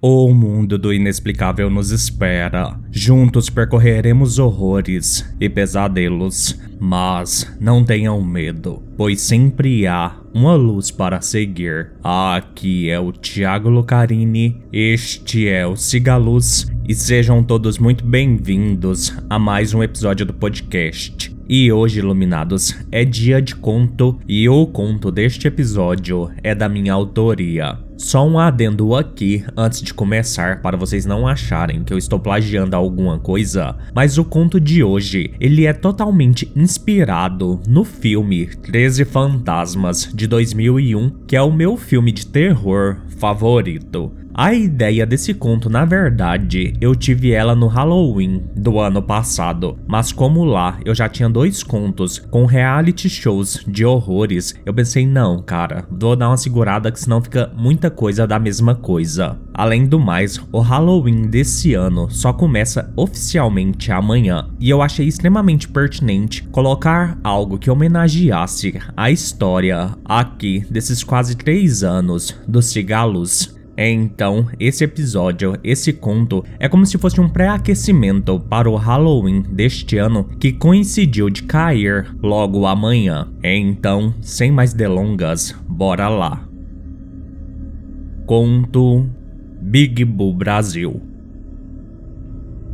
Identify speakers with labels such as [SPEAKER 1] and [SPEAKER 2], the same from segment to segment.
[SPEAKER 1] O mundo do inexplicável nos espera. Juntos percorreremos horrores e pesadelos. Mas não tenham medo, pois sempre há uma luz para seguir. Aqui é o Thiago Lucarini, este é o Cigaluz e sejam todos muito bem-vindos a mais um episódio do podcast. E hoje, iluminados, é dia de conto e o conto deste episódio é da minha autoria. Só um adendo aqui antes de começar para vocês não acharem que eu estou plagiando alguma coisa, mas o conto de hoje, ele é totalmente inspirado no filme 13 Fantasmas de 2001, que é o meu filme de terror favorito. A ideia desse conto, na verdade, eu tive ela no Halloween do ano passado, mas como lá eu já tinha dois contos com reality shows de horrores, eu pensei, não, cara, vou dar uma segurada que senão fica muita coisa da mesma coisa. Além do mais, o Halloween desse ano só começa oficialmente amanhã, e eu achei extremamente pertinente colocar algo que homenageasse a história aqui desses quase três anos dos cigalos então, esse episódio, esse conto, é como se fosse um pré-aquecimento para o Halloween deste ano que coincidiu de cair logo amanhã. Então, sem mais delongas, bora lá. Conto Big Bull Brasil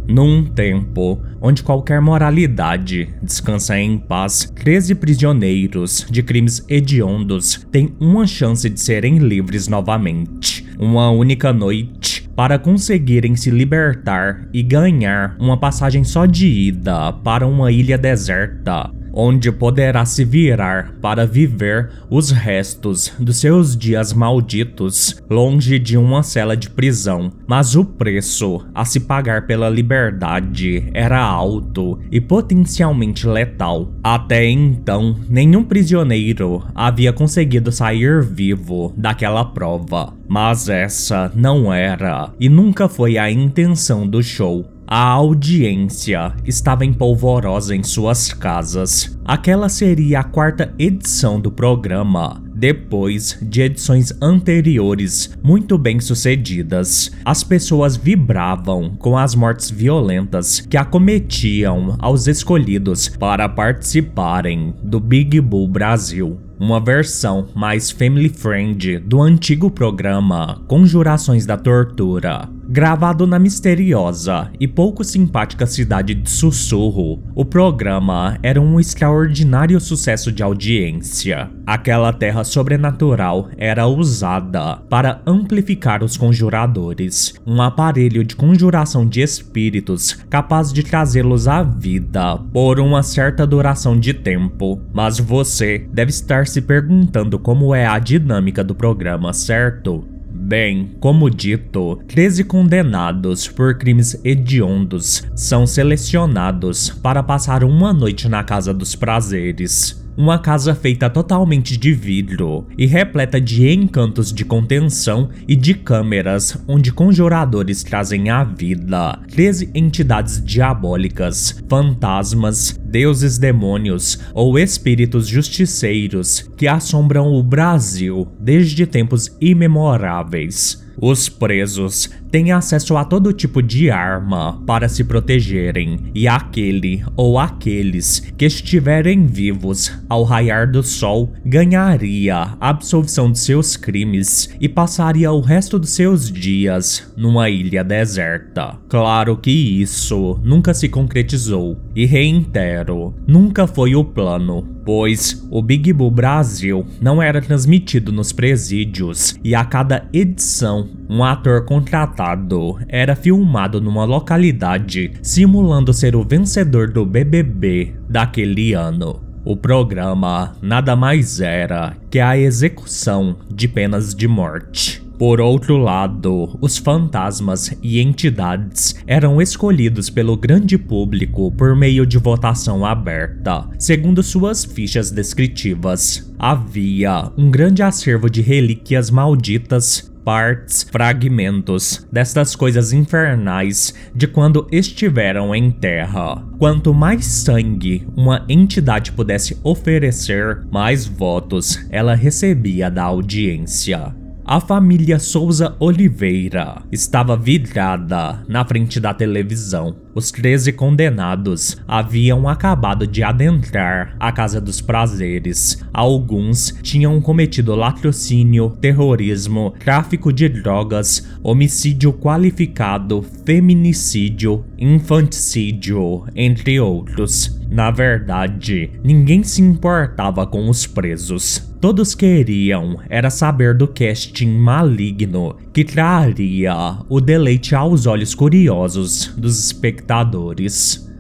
[SPEAKER 1] num tempo onde qualquer moralidade descansa em paz, 13 prisioneiros de crimes hediondos têm uma chance de serem livres novamente. Uma única noite para conseguirem se libertar e ganhar uma passagem só de ida para uma ilha deserta onde poderá se virar para viver os restos dos seus dias malditos longe de uma cela de prisão. Mas o preço a se pagar pela liberdade era alto e potencialmente letal. Até então, nenhum prisioneiro havia conseguido sair vivo daquela prova. Mas essa não era e nunca foi a intenção do show. A audiência estava empolvorosa em suas casas. Aquela seria a quarta edição do programa, depois de edições anteriores muito bem sucedidas. As pessoas vibravam com as mortes violentas que acometiam aos escolhidos para participarem do Big Bull Brasil uma versão mais family friend do antigo programa Conjurações da Tortura. Gravado na misteriosa e pouco simpática cidade de Sussurro, o programa era um extraordinário sucesso de audiência. Aquela terra sobrenatural era usada para amplificar os conjuradores, um aparelho de conjuração de espíritos capaz de trazê-los à vida por uma certa duração de tempo. Mas você deve estar se perguntando como é a dinâmica do programa, certo? Bem, como dito, 13 condenados por crimes hediondos são selecionados para passar uma noite na Casa dos Prazeres. Uma casa feita totalmente de vidro e repleta de encantos de contenção e de câmeras onde conjuradores trazem à vida 13 entidades diabólicas, fantasmas, deuses demônios ou espíritos justiceiros que assombram o Brasil desde tempos imemoráveis. Os presos têm acesso a todo tipo de arma para se protegerem, e aquele ou aqueles que estiverem vivos ao raiar do sol ganharia absolvição de seus crimes e passaria o resto dos seus dias numa ilha deserta. Claro que isso nunca se concretizou, e reitero, nunca foi o plano, pois o Big Bull Brasil não era transmitido nos presídios e a cada edição um ator contratado era filmado numa localidade simulando ser o vencedor do BBB daquele ano. O programa nada mais era que a execução de penas de morte. Por outro lado, os fantasmas e entidades eram escolhidos pelo grande público por meio de votação aberta, segundo suas fichas descritivas. Havia um grande acervo de relíquias malditas partes, fragmentos destas coisas infernais de quando estiveram em terra. Quanto mais sangue uma entidade pudesse oferecer, mais votos ela recebia da audiência. A família Souza Oliveira estava vidrada na frente da televisão. Os 13 condenados haviam acabado de adentrar a Casa dos Prazeres. Alguns tinham cometido latrocínio, terrorismo, tráfico de drogas, homicídio qualificado, feminicídio, infanticídio, entre outros. Na verdade, ninguém se importava com os presos. Todos queriam era saber do casting maligno que traria o deleite aos olhos curiosos dos espectadores.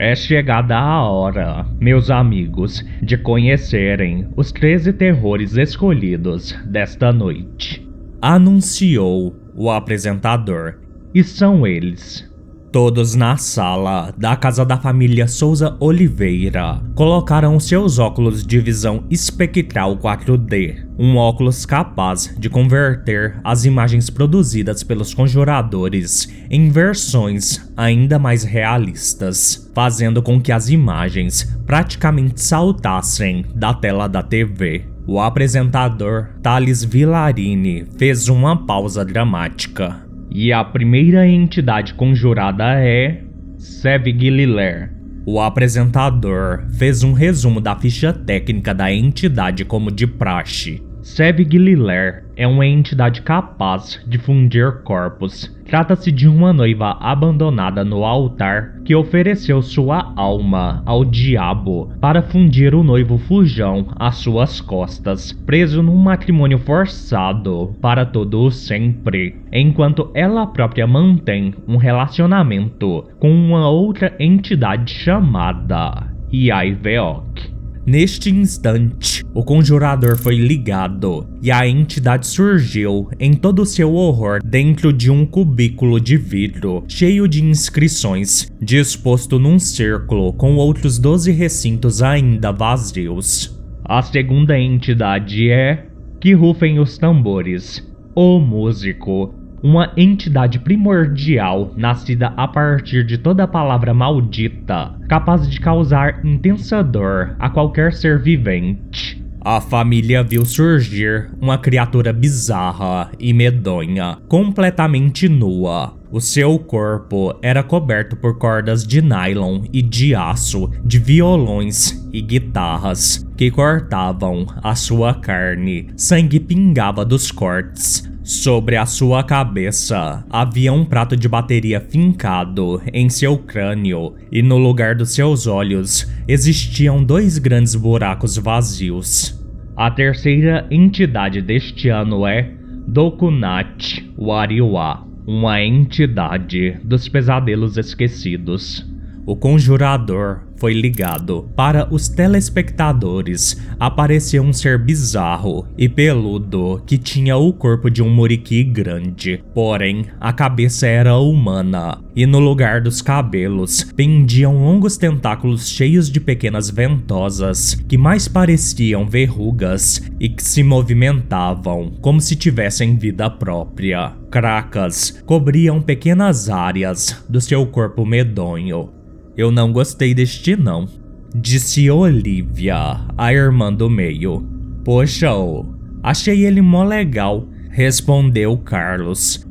[SPEAKER 1] É chegada a hora, meus amigos, de conhecerem os 13 terrores escolhidos desta noite. Anunciou o apresentador. E são eles: Todos na sala da casa da família Souza Oliveira colocaram seus óculos de visão espectral 4D, um óculos capaz de converter as imagens produzidas pelos conjuradores em versões ainda mais realistas, fazendo com que as imagens praticamente saltassem da tela da TV. O apresentador Thales Villarini fez uma pausa dramática e a primeira entidade conjurada é Sevgililer. O apresentador fez um resumo da ficha técnica da entidade como de praxe. Sevgililer é uma entidade capaz de fundir corpos. Trata-se de uma noiva abandonada no altar que ofereceu sua alma ao diabo para fundir o noivo fujão às suas costas, preso num matrimônio forçado para todo o sempre, enquanto ela própria mantém um relacionamento com uma outra entidade chamada Yaiveok. Neste instante, o conjurador foi ligado e a entidade surgiu em todo o seu horror dentro de um cubículo de vidro cheio de inscrições, disposto num círculo com outros 12 recintos ainda vazios. A segunda entidade é que rufem os tambores. O músico uma entidade primordial nascida a partir de toda palavra maldita, capaz de causar intensa dor a qualquer ser vivente. A família viu surgir uma criatura bizarra e medonha, completamente nua. O seu corpo era coberto por cordas de nylon e de aço, de violões e guitarras que cortavam a sua carne. Sangue pingava dos cortes, Sobre a sua cabeça havia um prato de bateria fincado em seu crânio, e no lugar dos seus olhos existiam dois grandes buracos vazios. A terceira entidade deste ano é Dokunat Wariwa, uma entidade dos pesadelos esquecidos. O conjurador foi ligado. Para os telespectadores, apareceu um ser bizarro e peludo que tinha o corpo de um muriqui grande, porém a cabeça era humana e no lugar dos cabelos pendiam longos tentáculos cheios de pequenas ventosas que mais pareciam verrugas e que se movimentavam como se tivessem vida própria. Cracas cobriam pequenas áreas do seu corpo medonho eu não gostei deste não. Disse Olivia, a irmã do meio. Poxa, oh, achei ele mó legal, respondeu Carlos.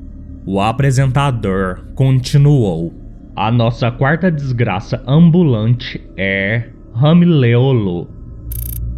[SPEAKER 1] O apresentador continuou. A nossa quarta desgraça ambulante é Ramileolo.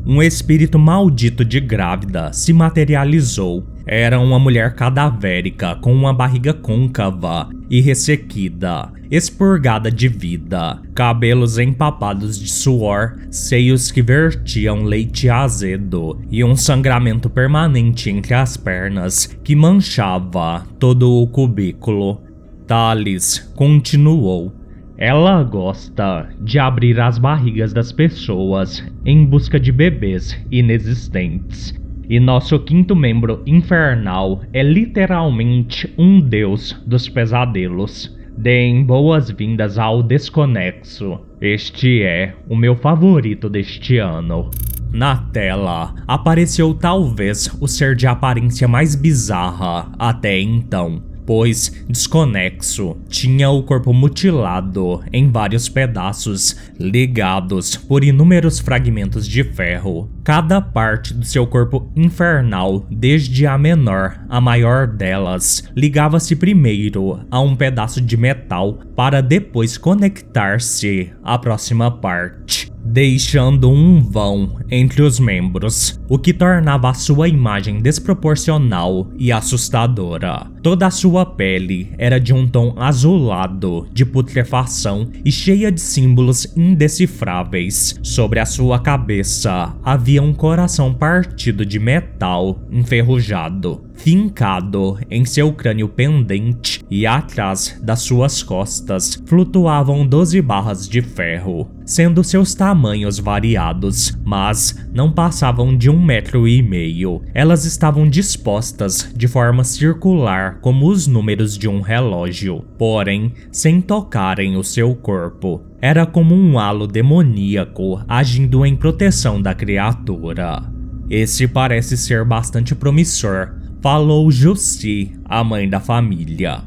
[SPEAKER 1] Um espírito maldito de grávida se materializou era uma mulher cadavérica com uma barriga côncava e ressequida, expurgada de vida, cabelos empapados de suor, seios que vertiam leite azedo e um sangramento permanente entre as pernas que manchava todo o cubículo. Thales continuou. Ela gosta de abrir as barrigas das pessoas em busca de bebês inexistentes e nosso quinto membro infernal é literalmente um deus dos pesadelos. Deem boas-vindas ao Desconexo. Este é o meu favorito deste ano. Na tela apareceu talvez o ser de aparência mais bizarra até então. Pois, desconexo, tinha o corpo mutilado em vários pedaços, ligados por inúmeros fragmentos de ferro. Cada parte do seu corpo infernal, desde a menor à maior delas, ligava-se primeiro a um pedaço de metal para depois conectar-se à próxima parte deixando um vão entre os membros, o que tornava a sua imagem desproporcional e assustadora. Toda a sua pele era de um tom azulado de putrefação e cheia de símbolos indecifráveis. Sobre a sua cabeça havia um coração partido de metal enferrujado fincado em seu crânio pendente e atrás das suas costas flutuavam 12 barras de ferro, sendo seus tamanhos variados, mas não passavam de um metro e meio. Elas estavam dispostas de forma circular como os números de um relógio, porém sem tocarem o seu corpo. Era como um halo demoníaco agindo em proteção da criatura. Esse parece ser bastante promissor, falou Jussi, a mãe da família.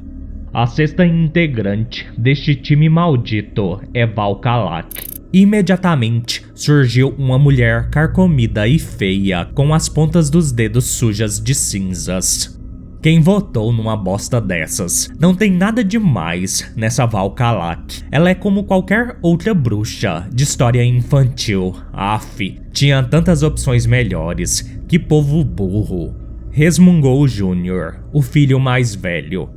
[SPEAKER 1] A sexta integrante deste time maldito é Val Kalak. Imediatamente surgiu uma mulher carcomida e feia, com as pontas dos dedos sujas de cinzas. Quem votou numa bosta dessas? Não tem nada demais nessa Val Kalak. Ela é como qualquer outra bruxa de história infantil. Af, tinha tantas opções melhores. Que povo burro resmungou Júnior, o filho mais velho.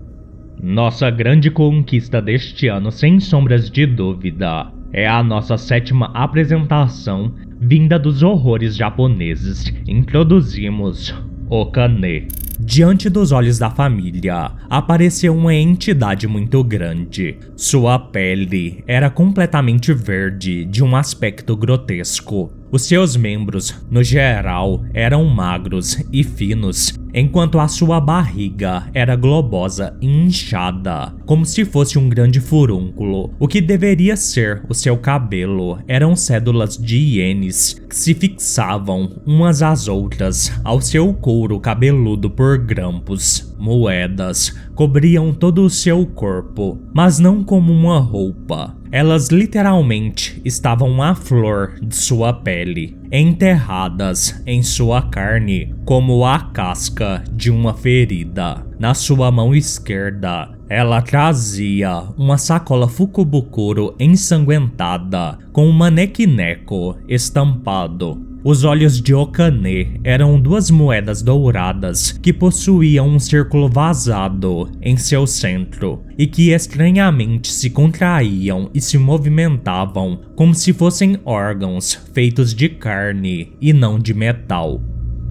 [SPEAKER 1] Nossa grande conquista deste ano, sem sombras de dúvida, é a nossa sétima apresentação vinda dos horrores japoneses. Introduzimos Okane. Diante dos olhos da família, apareceu uma entidade muito grande. Sua pele era completamente verde, de um aspecto grotesco. Os seus membros, no geral, eram magros e finos, enquanto a sua barriga era globosa e inchada, como se fosse um grande furúnculo. O que deveria ser o seu cabelo eram cédulas de ienes que se fixavam umas às outras ao seu couro cabeludo por grampos. Moedas cobriam todo o seu corpo, mas não como uma roupa. Elas literalmente estavam à flor de sua pele, enterradas em sua carne, como a casca de uma ferida. Na sua mão esquerda, ela trazia uma sacola Fukubukuro ensanguentada com um manequineco estampado os olhos de Okane eram duas moedas douradas que possuíam um círculo vazado em seu centro e que estranhamente se contraíam e se movimentavam como se fossem órgãos feitos de carne e não de metal.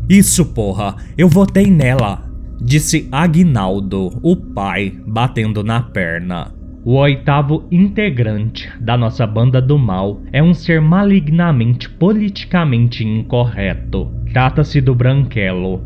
[SPEAKER 1] Isso, porra, eu votei nela, disse Agnaldo, o pai, batendo na perna. O oitavo integrante da nossa banda do mal é um ser malignamente politicamente incorreto. Trata-se do Branquelo.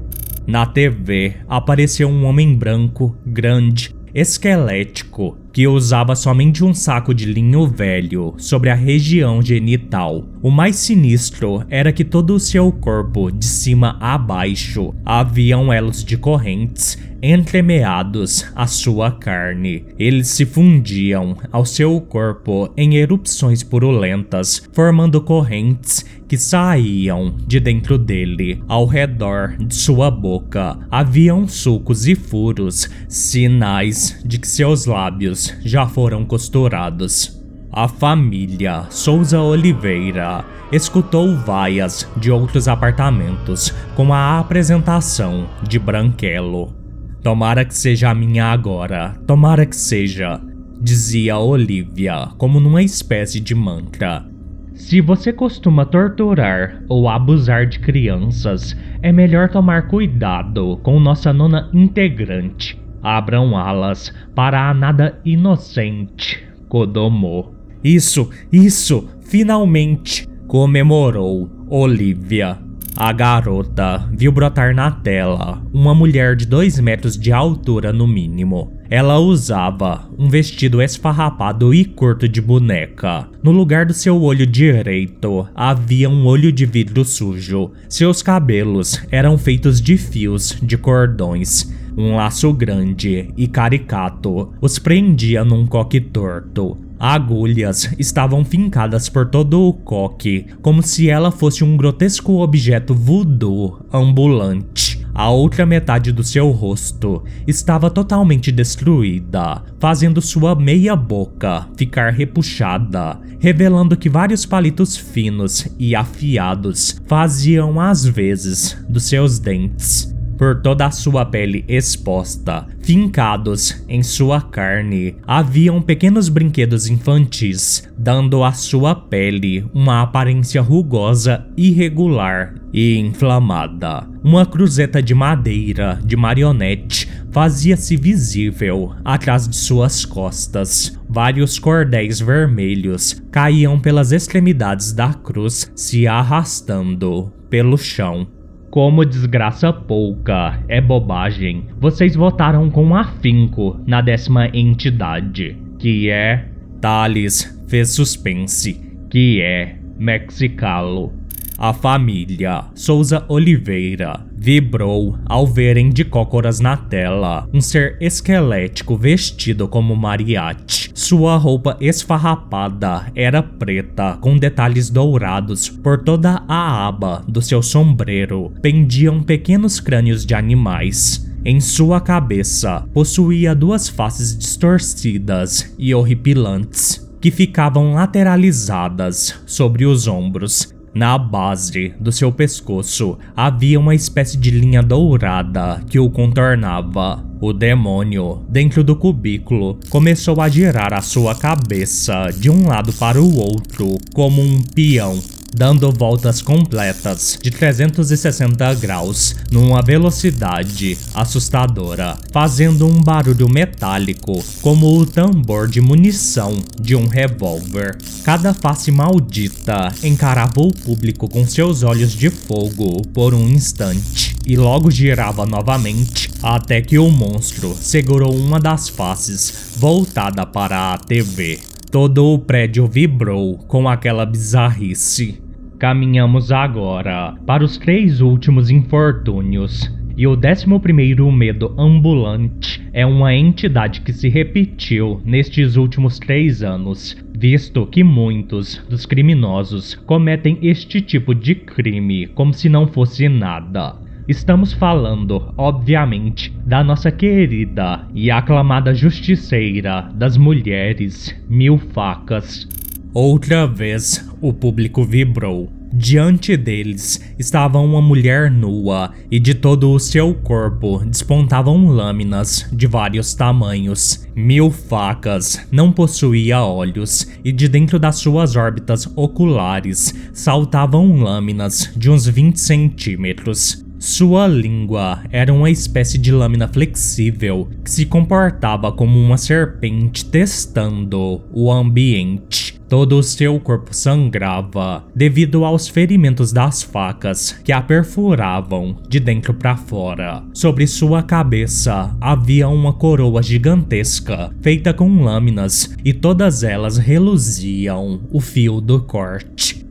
[SPEAKER 1] Na TV apareceu um homem branco, grande, esquelético, que usava somente um saco de linho velho sobre a região genital. O mais sinistro era que todo o seu corpo, de cima a baixo, haviam elos de correntes entremeados à sua carne. Eles se fundiam ao seu corpo em erupções purulentas, formando correntes que saíam de dentro dele. Ao redor de sua boca haviam sulcos e furos, sinais de que seus lábios já foram costurados. A família Souza Oliveira escutou vaias de outros apartamentos com a apresentação de Branquelo. Tomara que seja a minha agora, tomara que seja, dizia Olivia, como numa espécie de mantra. Se você costuma torturar ou abusar de crianças, é melhor tomar cuidado com nossa nona integrante. Abram alas para a nada inocente, Kodomo. Isso, isso, finalmente! comemorou Olivia. A garota viu brotar na tela uma mulher de 2 metros de altura no mínimo. Ela usava um vestido esfarrapado e curto de boneca. No lugar do seu olho direito havia um olho de vidro sujo. Seus cabelos eram feitos de fios de cordões Um laço grande e caricato os prendia num coque torto. Agulhas estavam fincadas por todo o coque, como se ela fosse um grotesco objeto voodoo ambulante. A outra metade do seu rosto estava totalmente destruída, fazendo sua meia boca ficar repuxada, revelando que vários palitos finos e afiados faziam às vezes dos seus dentes por toda a sua pele exposta, fincados em sua carne, haviam pequenos brinquedos infantis, dando à sua pele uma aparência rugosa, irregular e inflamada. Uma cruzeta de madeira de marionete fazia-se visível atrás de suas costas. Vários cordéis vermelhos caíam pelas extremidades da cruz, se arrastando pelo chão. Como desgraça pouca é bobagem, vocês votaram com afinco na décima entidade, que é. Thales fez suspense, que é Mexicalo. A família Souza Oliveira vibrou ao verem de cócoras na tela um ser esquelético vestido como mariachi. Sua roupa esfarrapada era preta com detalhes dourados por toda a aba do seu sombreiro. Pendiam pequenos crânios de animais. Em sua cabeça possuía duas faces distorcidas e horripilantes que ficavam lateralizadas sobre os ombros na base do seu pescoço havia uma espécie de linha dourada que o contornava. O demônio, dentro do cubículo, começou a girar a sua cabeça de um lado para o outro, como um peão dando voltas completas de 360 graus numa velocidade assustadora, fazendo um barulho metálico como o tambor de munição de um revólver. Cada face maldita encarava o público com seus olhos de fogo por um instante e logo girava novamente até que o monstro segurou uma das faces voltada para a TV. Todo o prédio vibrou com aquela bizarrice. Caminhamos agora para os três últimos infortúnios. E o décimo primeiro medo ambulante é uma entidade que se repetiu nestes últimos três anos, visto que muitos dos criminosos cometem este tipo de crime como se não fosse nada. Estamos falando, obviamente, da nossa querida e aclamada justiceira das mulheres, Mil Facas. Outra vez, o público vibrou. Diante deles estava uma mulher nua e de todo o seu corpo despontavam lâminas de vários tamanhos. Mil facas não possuía olhos e de dentro das suas órbitas oculares saltavam lâminas de uns 20 centímetros. Sua língua era uma espécie de lâmina flexível que se comportava como uma serpente testando o ambiente. Todo o seu corpo sangrava devido aos ferimentos das facas que a perfuravam de dentro para fora. Sobre sua cabeça havia uma coroa gigantesca feita com lâminas e todas elas reluziam o fio do corte.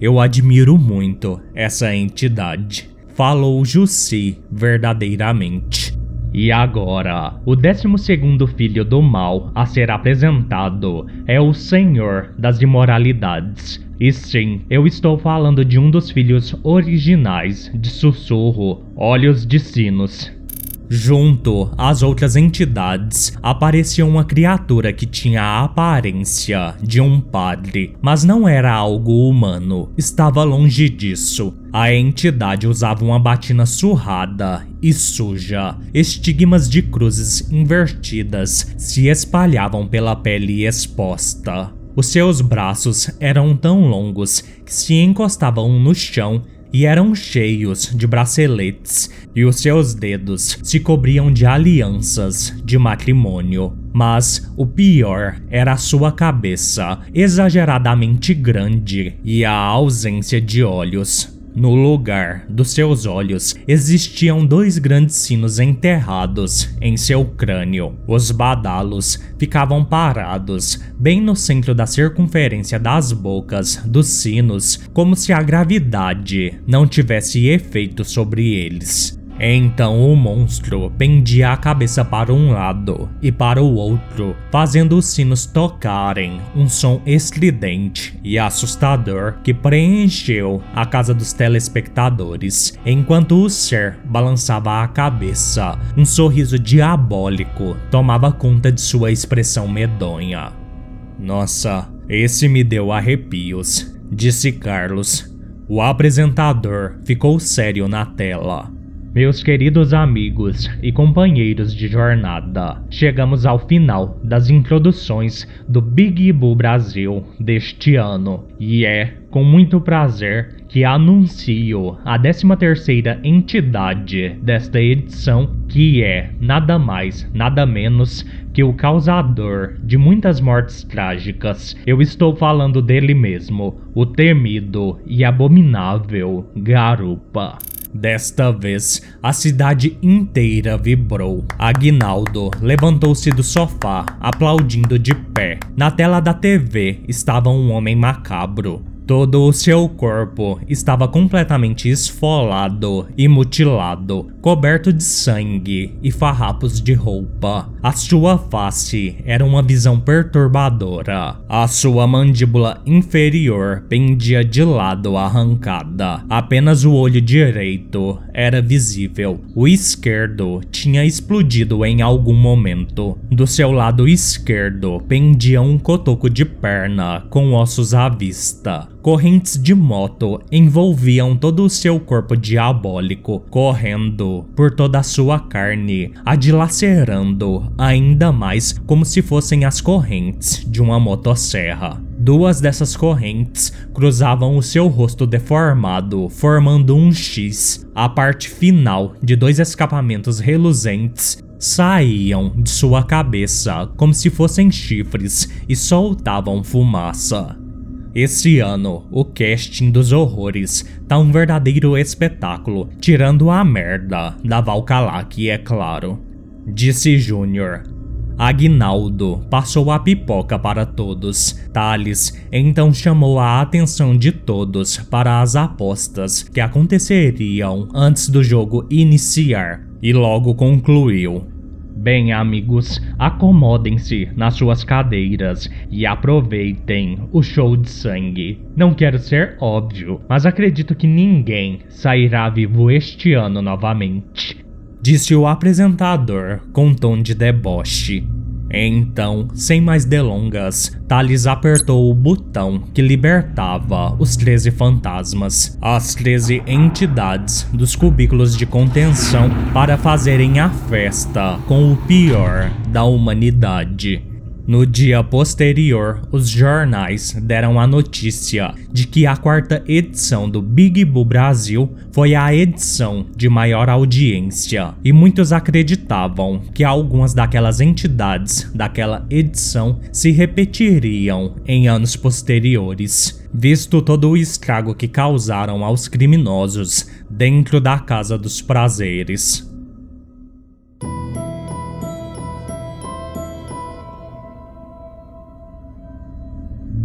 [SPEAKER 1] Eu admiro muito essa entidade falou Jussi verdadeiramente. E agora, o décimo segundo filho do mal a ser apresentado é o Senhor das Imoralidades. E sim, eu estou falando de um dos filhos originais de Sussurro, Olhos de Sinos, Junto às outras entidades, aparecia uma criatura que tinha a aparência de um padre, mas não era algo humano, estava longe disso. A entidade usava uma batina surrada e suja. Estigmas de cruzes invertidas se espalhavam pela pele exposta. Os seus braços eram tão longos que se encostavam no chão e eram cheios de braceletes, e os seus dedos se cobriam de alianças de matrimônio. Mas o pior era a sua cabeça, exageradamente grande, e a ausência de olhos. No lugar dos seus olhos existiam dois grandes sinos enterrados em seu crânio. Os badalos ficavam parados bem no centro da circunferência das bocas dos sinos, como se a gravidade não tivesse efeito sobre eles. Então o monstro pendia a cabeça para um lado e para o outro, fazendo os sinos tocarem um som estridente e assustador que preencheu a casa dos telespectadores, enquanto o ser balançava a cabeça. Um sorriso diabólico tomava conta de sua expressão medonha. Nossa, esse me deu arrepios, disse Carlos. O apresentador ficou sério na tela. Meus queridos amigos e companheiros de jornada, chegamos ao final das introduções do Big Bull Brasil deste ano e é com muito prazer que anuncio a 13ª entidade desta edição, que é nada mais, nada menos que o causador de muitas mortes trágicas. Eu estou falando dele mesmo, o temido e abominável Garupa. Desta vez, a cidade inteira vibrou. Aguinaldo levantou-se do sofá, aplaudindo de pé. Na tela da TV estava um homem macabro, Todo o seu corpo estava completamente esfolado e mutilado, coberto de sangue e farrapos de roupa. A sua face era uma visão perturbadora. A sua mandíbula inferior pendia de lado arrancada. Apenas o olho direito era visível. O esquerdo tinha explodido em algum momento. Do seu lado esquerdo pendia um cotoco de perna com ossos à vista. Correntes de moto envolviam todo o seu corpo diabólico, correndo por toda a sua carne, a dilacerando ainda mais como se fossem as correntes de uma motosserra. Duas dessas correntes cruzavam o seu rosto deformado, formando um X. A parte final de dois escapamentos reluzentes saíam de sua cabeça como se fossem chifres e soltavam fumaça. Esse ano, o casting dos horrores tá um verdadeiro espetáculo, tirando a merda da Valkalak, é claro. Disse Júnior. Agnaldo passou a pipoca para todos. Thales então chamou a atenção de todos para as apostas que aconteceriam antes do jogo iniciar e logo concluiu. Bem, amigos, acomodem-se nas suas cadeiras e aproveitem o show de sangue. Não quero ser óbvio, mas acredito que ninguém sairá vivo este ano novamente. Disse o apresentador com um tom de deboche. Então, sem mais delongas, Thales apertou o botão que libertava os 13 fantasmas, as 13 entidades dos cubículos de contenção para fazerem a festa com o pior da humanidade. No dia posterior, os jornais deram a notícia de que a quarta edição do Big Bull Brasil foi a edição de maior audiência, e muitos acreditavam que algumas daquelas entidades daquela edição se repetiriam em anos posteriores, visto todo o estrago que causaram aos criminosos dentro da Casa dos Prazeres.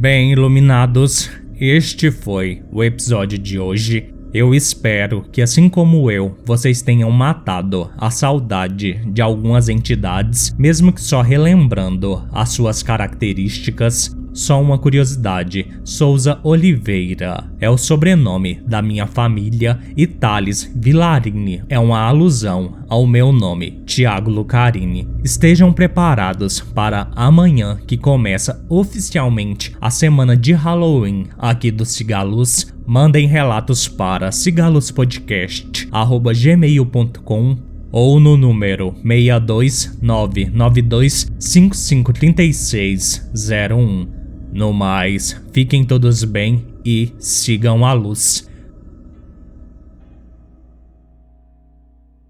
[SPEAKER 1] Bem iluminados, este foi o episódio de hoje. Eu espero que, assim como eu, vocês tenham matado a saudade de algumas entidades, mesmo que só relembrando as suas características só uma curiosidade: Souza Oliveira é o sobrenome da minha família e Thales Vilarini é uma alusão ao meu nome, Tiago Lucarini. Estejam preparados para amanhã, que começa oficialmente a semana de Halloween aqui do Cigalus. Mandem relatos para cigaluspodcast.gmail.com ou no número 62992553601. No mais, fiquem todos bem e sigam a luz.